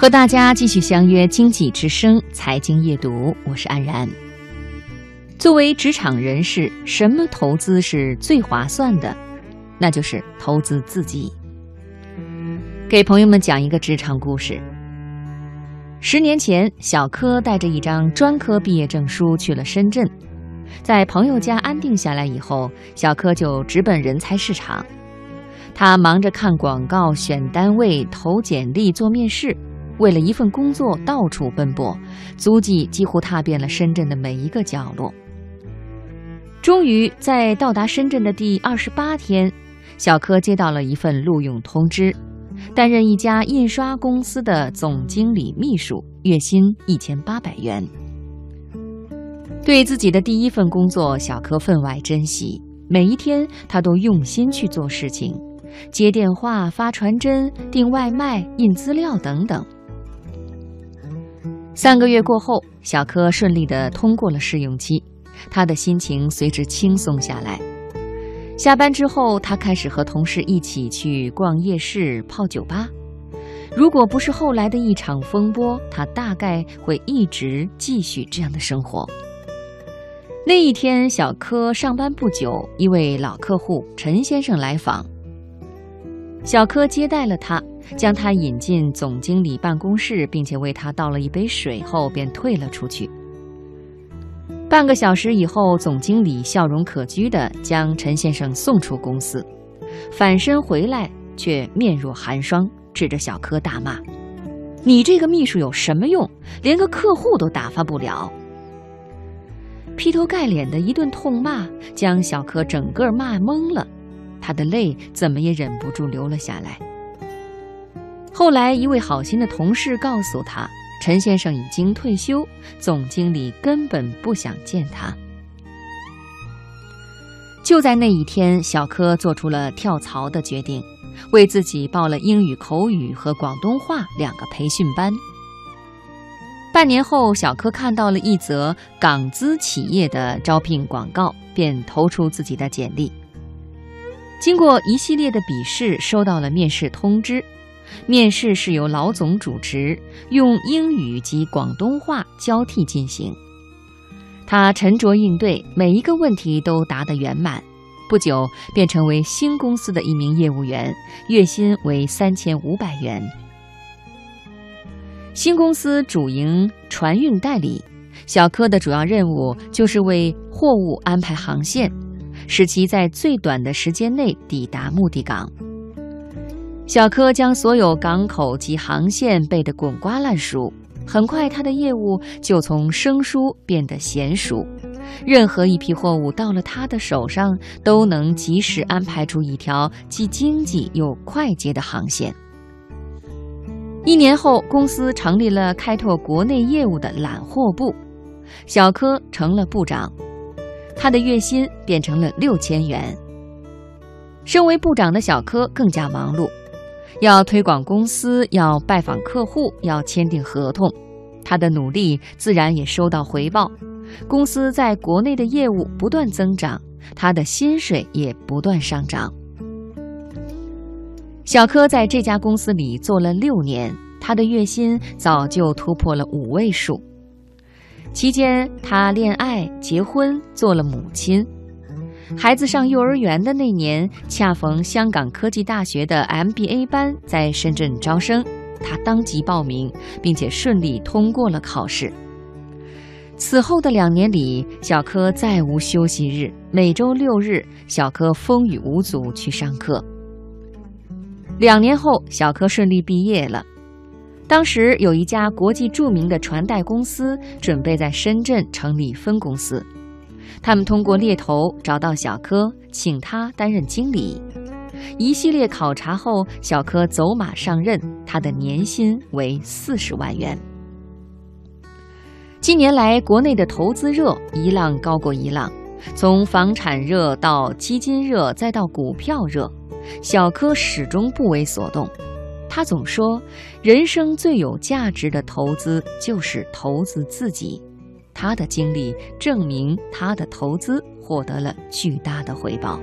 和大家继续相约《经济之声》财经夜读，我是安然。作为职场人士，什么投资是最划算的？那就是投资自己。给朋友们讲一个职场故事。十年前，小柯带着一张专科毕业证书去了深圳，在朋友家安定下来以后，小柯就直奔人才市场。他忙着看广告、选单位、投简历、做面试。为了一份工作到处奔波，足迹几乎踏遍了深圳的每一个角落。终于在到达深圳的第二十八天，小柯接到了一份录用通知，担任一家印刷公司的总经理秘书，月薪一千八百元。对自己的第一份工作，小柯分外珍惜，每一天他都用心去做事情，接电话、发传真、订外卖、印资料等等。三个月过后，小柯顺利地通过了试用期，他的心情随之轻松下来。下班之后，他开始和同事一起去逛夜市、泡酒吧。如果不是后来的一场风波，他大概会一直继续这样的生活。那一天，小柯上班不久，一位老客户陈先生来访，小柯接待了他。将他引进总经理办公室，并且为他倒了一杯水后，便退了出去。半个小时以后，总经理笑容可掬地将陈先生送出公司，反身回来却面若寒霜，指着小柯大骂：“你这个秘书有什么用？连个客户都打发不了！”劈头盖脸的一顿痛骂，将小柯整个骂懵了，他的泪怎么也忍不住流了下来。后来，一位好心的同事告诉他，陈先生已经退休，总经理根本不想见他。就在那一天，小柯做出了跳槽的决定，为自己报了英语口语和广东话两个培训班。半年后，小柯看到了一则港资企业的招聘广告，便投出自己的简历。经过一系列的笔试，收到了面试通知。面试是由老总主持，用英语及广东话交替进行。他沉着应对，每一个问题都答得圆满。不久便成为新公司的一名业务员，月薪为三千五百元。新公司主营船运代理，小柯的主要任务就是为货物安排航线，使其在最短的时间内抵达目的港。小柯将所有港口及航线背得滚瓜烂熟，很快他的业务就从生疏变得娴熟。任何一批货物到了他的手上，都能及时安排出一条既经济又快捷的航线。一年后，公司成立了开拓国内业务的揽货部，小柯成了部长，他的月薪变成了六千元。身为部长的小柯更加忙碌。要推广公司，要拜访客户，要签订合同，他的努力自然也收到回报。公司在国内的业务不断增长，他的薪水也不断上涨。小柯在这家公司里做了六年，他的月薪早就突破了五位数。期间，他恋爱、结婚，做了母亲。孩子上幼儿园的那年，恰逢香港科技大学的 MBA 班在深圳招生，他当即报名，并且顺利通过了考试。此后的两年里，小柯再无休息日，每周六日，小柯风雨无阻去上课。两年后，小柯顺利毕业了。当时有一家国际著名的传代公司准备在深圳成立分公司。他们通过猎头找到小柯，请他担任经理。一系列考察后，小柯走马上任，他的年薪为四十万元。近年来，国内的投资热一浪高过一浪，从房产热到基金热，再到股票热，小柯始终不为所动。他总说，人生最有价值的投资就是投资自己。他的经历证明，他的投资获得了巨大的回报。